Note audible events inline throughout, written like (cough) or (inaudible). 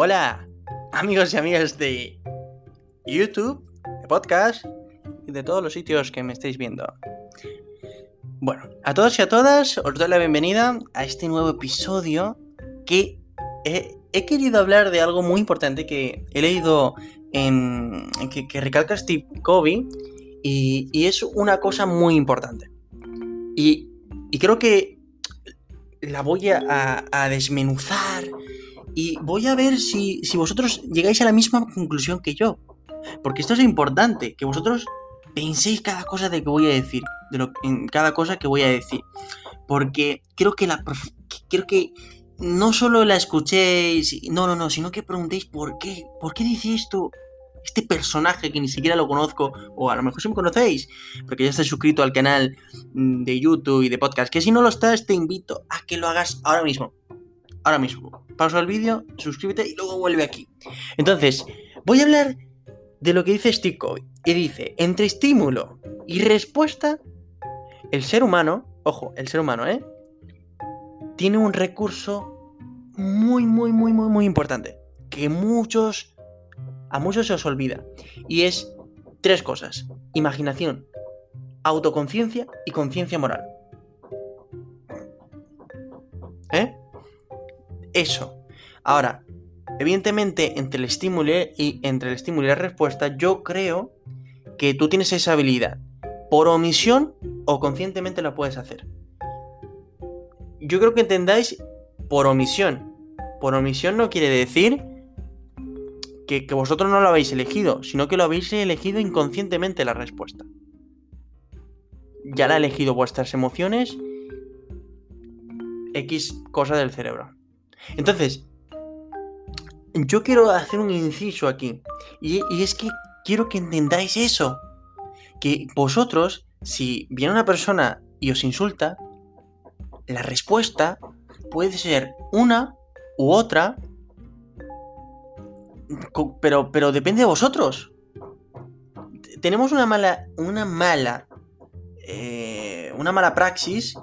Hola, amigos y amigas de YouTube, de podcast y de todos los sitios que me estáis viendo. Bueno, a todos y a todas os doy la bienvenida a este nuevo episodio que he, querido hablar de algo muy importante que he leído en, que, recalca Steve Covey y, es una cosa muy importante. Y, creo que la voy a, a desmenuzar y voy a ver si, vosotros llegáis a la misma conclusión que yo. Porque esto es importante, que vosotros penséis cada cosa de que voy a decir, de lo, en cada cosa que voy a decir. Porque creo que la creo que no solo la escuchéis, no, no, no, sino que preguntéis por qué, por qué dice esto este personaje que ni siquiera lo conozco, o a lo mejor si me conocéis, porque ya estáis suscrito al canal mm, de YouTube y de podcast, que si no lo estás, te invito a que lo hagas ahora mismo ahora mismo. Pausa el vídeo, suscríbete y luego vuelve aquí. Entonces, voy a hablar de lo que dice Steve. Y dice, entre estímulo y respuesta, el ser humano, ojo, el ser humano, ¿eh? Tiene un recurso muy, muy, muy, muy, muy importante. Que muchos, a muchos se os olvida. Y es tres cosas. Imaginación, autoconciencia y conciencia moral. ¿Eh? Eso. Ahora, evidentemente, entre el estímulo y entre el estímulo y la respuesta, yo creo que tú tienes esa habilidad. Por omisión o conscientemente lo puedes hacer. Yo creo que entendáis por omisión. Por omisión no quiere decir que, vosotros no lo habéis elegido, sino que lo habéis elegido inconscientemente la respuesta. Ya la ha elegido vuestras emociones, X cosa del cerebro. Entonces, yo quiero hacer un inciso aquí. Y, es que quiero que entendáis eso. Que vosotros, si viene una persona y os insulta, la respuesta puede ser una u otra. Pero, pero depende de vosotros. Tenemos una mala. Una mala. Eh, una mala praxis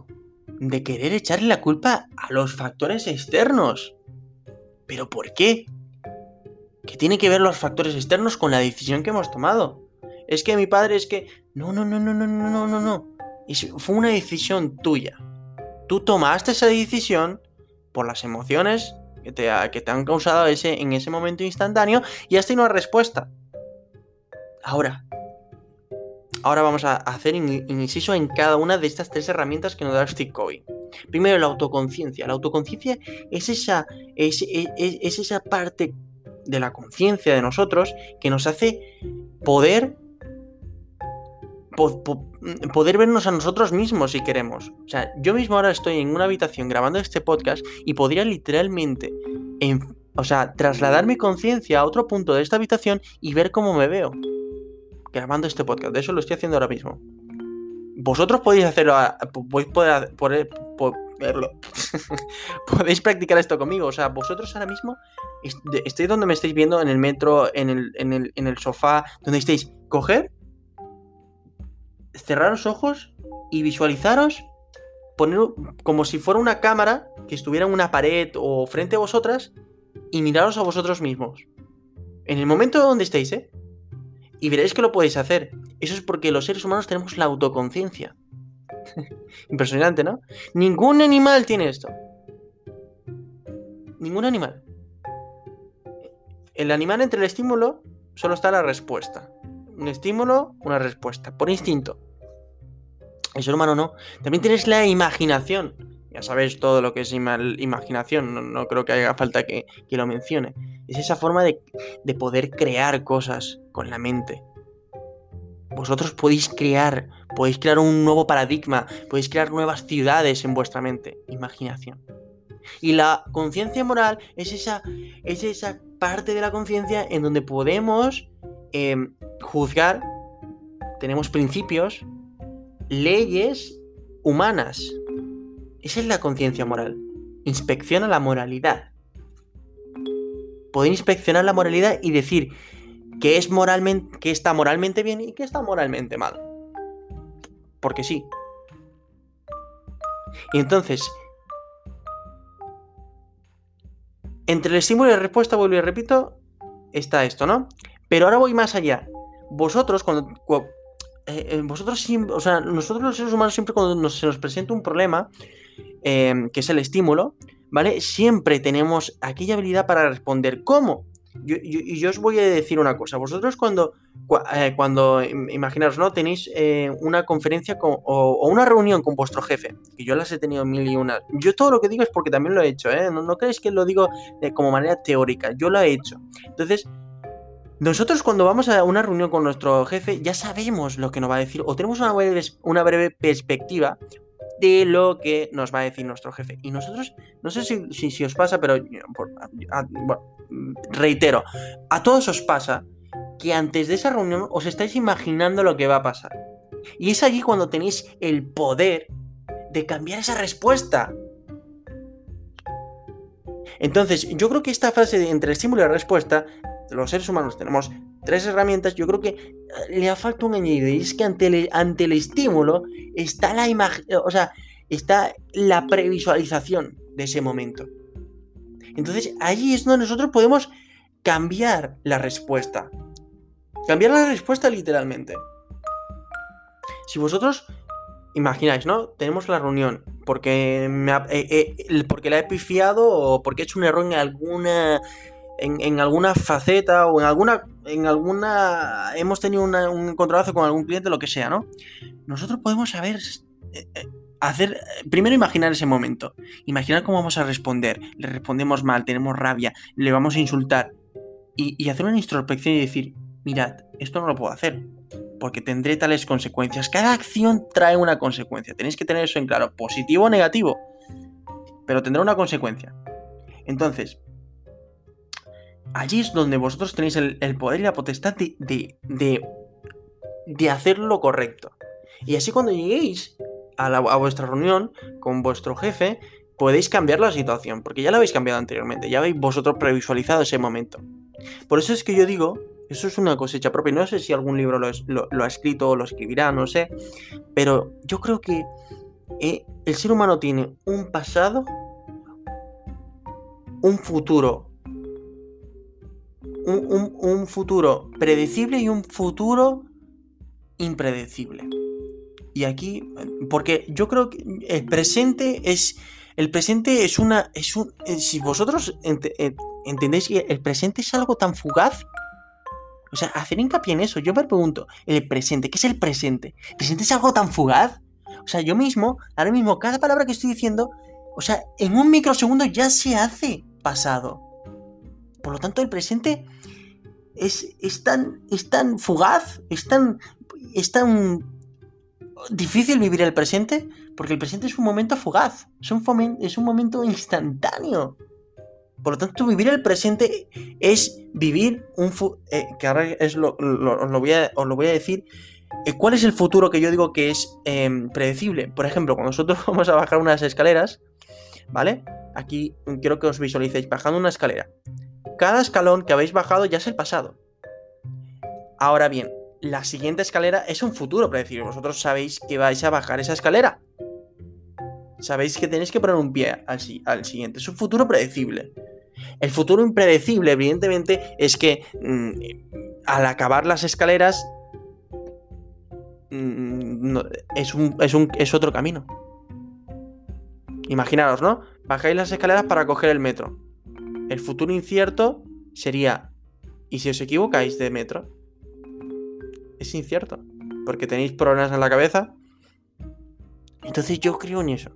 de querer echarle la culpa a los factores externos. ¿Pero por qué? ¿Qué tiene que ver los factores externos con la decisión que hemos tomado? Es que mi padre es que... No, no, no, no, no, no, no, no, no. fue una decisión tuya. Tú tomaste esa decisión por las emociones que te, que te han causado ese, en ese momento instantáneo y has tenido una respuesta. Ahora, Ahora vamos a hacer inciso en cada una de estas tres herramientas que nos da Steve. Primero, la autoconciencia. La autoconciencia es esa, es, esa parte de la conciencia de nosotros que nos hace poder poder vernos a nosotros mismos si queremos. O sea, yo mismo ahora estoy en una habitación grabando este podcast y podría literalmente, o sea, trasladar mi conciencia a otro punto de esta habitación y ver cómo me veo grabando este podcast. De eso lo estoy haciendo ahora mismo. Vosotros podéis hacerlo, podéis poder, (laughs) podéis practicar esto conmigo. O sea, vosotros ahora mismo estáis donde me estáis viendo, en el metro, en el, sofá, donde estáis. Coger, cerrar los ojos y visualizaros, poner como si fuera una cámara que estuviera en una pared o frente a vosotras y miraros a vosotros mismos. En el momento donde estéis, ¿eh? Y veréis que lo podéis hacer. Eso es porque los seres humanos tenemos la autoconciencia. (laughs) Impresionante, ¿no? Ningún animal tiene esto. Ningún animal. El animal entre el estímulo solo está la respuesta. Un estímulo, una respuesta. Por instinto. El ser humano no. También tienes la imaginación. Ya sabéis todo lo que es imaginación. No, creo que haga falta que, que lo mencione. Es esa forma de, poder crear cosas con la mente. Vosotros podéis crear, podéis crear un nuevo paradigma, podéis crear nuevas ciudades en vuestra mente. Imaginación. Y la conciencia moral es esa, es esa parte de la conciencia en donde podemos em, juzgar, tenemos principios, leyes humanas. Esa es la conciencia moral. Inspecciona la moralidad poder inspeccionar la moralidad y decir que es moralmente, que está moralmente bien y que está moralmente mal. Porque sí. Y entonces, entre el estímulo y la respuesta, vuelvo y repito, está esto, ¿no? Pero ahora voy más allá. Vosotros, cuando. Eh, eh, vosotros, o sea, nosotros los seres humanos, siempre cuando se nos presenta un problema, em, que es el estímulo, ¿vale? Siempre tenemos aquella habilidad para responder. ¿Cómo? y yo os voy a decir una cosa. Vosotros cuando, eh, cuando imaginaros, ¿no? Tenéis una conferencia o, una reunión con vuestro jefe, que yo las he tenido mil y una. Yo todo lo que digo es porque también lo he hecho, ¿eh? No, no creéis que lo digo como manera teórica, yo lo he hecho. Entonces, nosotros cuando vamos a una reunión con nuestro jefe ya sabemos lo que nos va a decir o tenemos una breve, una breve perspectiva de lo que nos va a decir nuestro jefe. Y nosotros, no sé si, si, os pasa, pero reitero, a todos os pasa que antes de esa reunión os estáis imaginando lo que va a pasar. Y es allí cuando tenéis el poder de cambiar esa respuesta. Entonces, yo creo que esta frase de entre estímulo y respuesta los seres humanos tenemos tres herramientas, yo creo que le ha falta un añadido y es que ante el, ante el estímulo está la imagen, o sea, está la previsualización de ese momento. Entonces, allí es donde nosotros podemos cambiar la respuesta. Cambiar la respuesta literalmente. Si vosotros imagináis, ¿no? Tenemos la reunión porque, eh, eh, porque la he pifiado o porque he hecho un error en alguna en, alguna faceta o en alguna, en alguna, hemos tenido un encontronazo con algún cliente, lo que sea, ¿no? Nosotros podemos saber, eh, eh, hacer, primero imaginar ese momento, imaginar cómo vamos a responder, le respondemos mal, tenemos rabia, le vamos a insultar y, y hacer una introspección y decir, mirad, esto no lo puedo hacer, porque tendré tales consecuencias. Cada acción trae una consecuencia, tenéis que tener eso en claro, positivo o negativo, pero tendrá una consecuencia. Entonces, allí es donde vosotros tenéis el, poder y la potestad de, de, de, hacer lo correcto. Y así cuando lleguéis a, a, vuestra reunión con vuestro jefe, podéis cambiar la situación, porque ya la habéis cambiado anteriormente, ya habéis vosotros previsualizado ese momento. Por eso es que yo digo, eso es una cosecha propia, no sé si algún libro lo, ha escrito o lo escribirá, no sé, pero yo creo que eh, el ser humano tiene un pasado, un futuro un, futuro predecible y un futuro impredecible. Y aquí, porque yo creo que el presente es. El presente es una. Es un, eh, si vosotros eh, entendéis que el presente es algo tan fugaz. O sea, hacer hincapié en eso. Yo me pregunto, el presente, ¿qué es el presente? ¿El presente es algo tan fugaz? O sea, yo mismo, ahora mismo, cada palabra que estoy diciendo, o sea, en un microsegundo ya se hace pasado. Por lo tanto, el presente es, es, tan, es tan fugaz, es tan, es tan difícil vivir el presente, porque el presente es un momento fugaz, es un, es un momento instantáneo. Por lo tanto, vivir el presente es vivir un... Eh, que ahora es lo, voy a, os lo voy a decir. Eh, ¿Cuál es el futuro que yo digo que es em, predecible? Por ejemplo, cuando nosotros (laughs) vamos a bajar unas escaleras, ¿vale? Aquí quiero que os visualicéis bajando una escalera. Cada escalón que habéis bajado ya es el pasado. Ahora bien, la siguiente escalera es un futuro predecible. Vosotros sabéis que vais a bajar esa escalera. Sabéis que tenéis que poner un pie al, siguiente. Es un futuro predecible. El futuro impredecible, evidentemente, es que mm, al acabar las escaleras mm, es, un, es, es otro camino. Imaginaros, ¿no? Bajáis las escaleras para coger el metro. El futuro incierto sería, ¿y si os equivocáis de metro? Es incierto, porque tenéis problemas en la cabeza. Entonces yo creo en eso.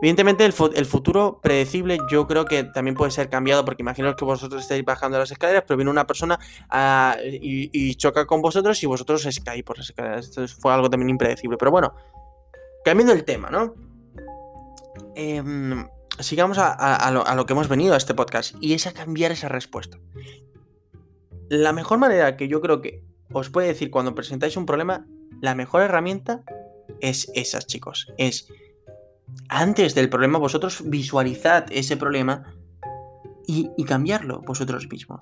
Evidentemente el, futuro predecible yo creo que también puede ser cambiado porque imaginaos que vosotros estáis bajando las escaleras, pero viene una persona ah, y, choca con vosotros y vosotros os caéis por las escaleras. Esto fue algo también impredecible. Pero bueno, cambiando el tema, ¿no? Eh, sigamos a, lo, que hemos venido a este podcast y es a cambiar esa respuesta. La mejor manera que yo creo que os puede decir cuando presentáis un problema, la mejor herramienta es esas, chicos. Es antes del problema, vosotros visualizad ese problema y, cambiarlo vosotros mismos.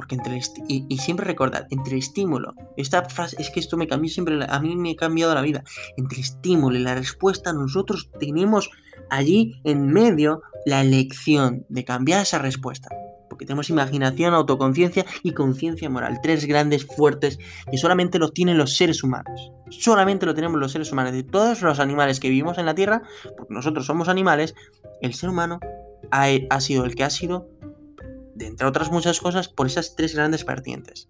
Porque entre el y, siempre recordad, entre estímulo, esta frase es que esto me cambió siempre, a mí me ha cambiado la vida. Entre estímulo y la respuesta, nosotros tenemos allí en medio la elección de cambiar esa respuesta. que tenemos imaginación, autoconciencia y conciencia moral. Tres grandes fuertes que solamente lo tienen los seres humanos. Solamente lo tenemos los seres humanos. De todos los animales que vivimos en la Tierra, porque nosotros somos animales, el ser humano ha, ha sido el que ha sido, entre otras muchas cosas, por esas tres grandes vertientes.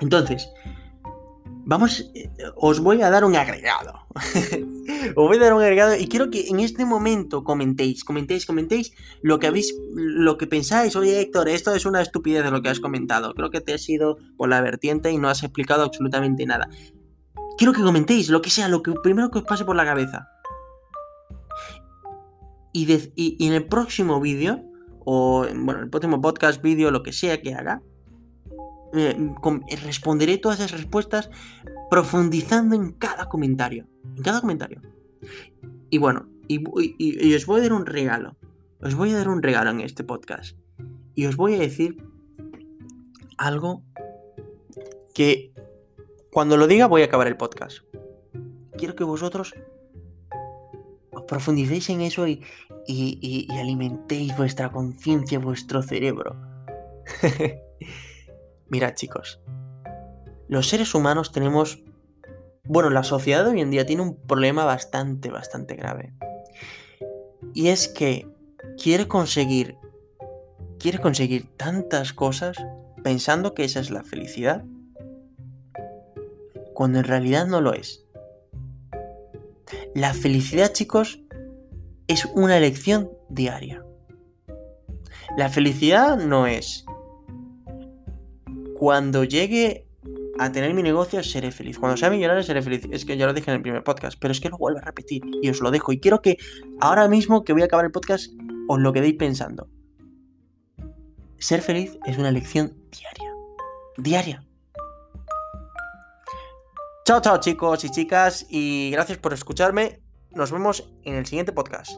Entonces, vamos, eh, os voy a dar un agregado. (laughs) os voy a dar un agregado y quiero que en este momento comentéis, comentéis, comentéis lo que habéis, lo que pensáis. Oye, Héctor, esto es una estupidez de lo que has comentado. Creo que te has ido por la vertiente y no has explicado absolutamente nada. Quiero que comentéis lo que sea, lo que primero que os pase por la cabeza. Y en el próximo vídeo, o bueno, el próximo podcast, vídeo, lo que sea que haga, eh, eh, responderé todas esas respuestas profundizando en cada comentario. En cada comentario. Y bueno, y, os voy a dar un regalo. Os voy a dar un regalo en este podcast. Y os voy a decir algo que cuando lo diga voy a acabar el podcast. Quiero que vosotros os profundicéis en eso y, alimentéis vuestra conciencia, vuestro cerebro. (laughs) Mirad chicos, los seres humanos tenemos... Bueno, la sociedad hoy en día tiene un problema bastante, bastante grave. Y es que quiere conseguir... Quiere conseguir tantas cosas pensando que esa es la felicidad. Cuando en realidad no lo es. La felicidad, chicos, es una elección diaria. La felicidad no es cuando llegue a tener mi negocio seré feliz. Cuando sea millonario seré feliz. Es que ya lo dije en el primer podcast, pero es que lo vuelvo a repetir y os lo dejo. Y quiero que ahora mismo que voy a acabar el podcast os lo quedéis pensando. Ser feliz es una elección diaria. Diaria. Chao, chao chicos y chicas y gracias por escucharme. Nos vemos en el siguiente podcast.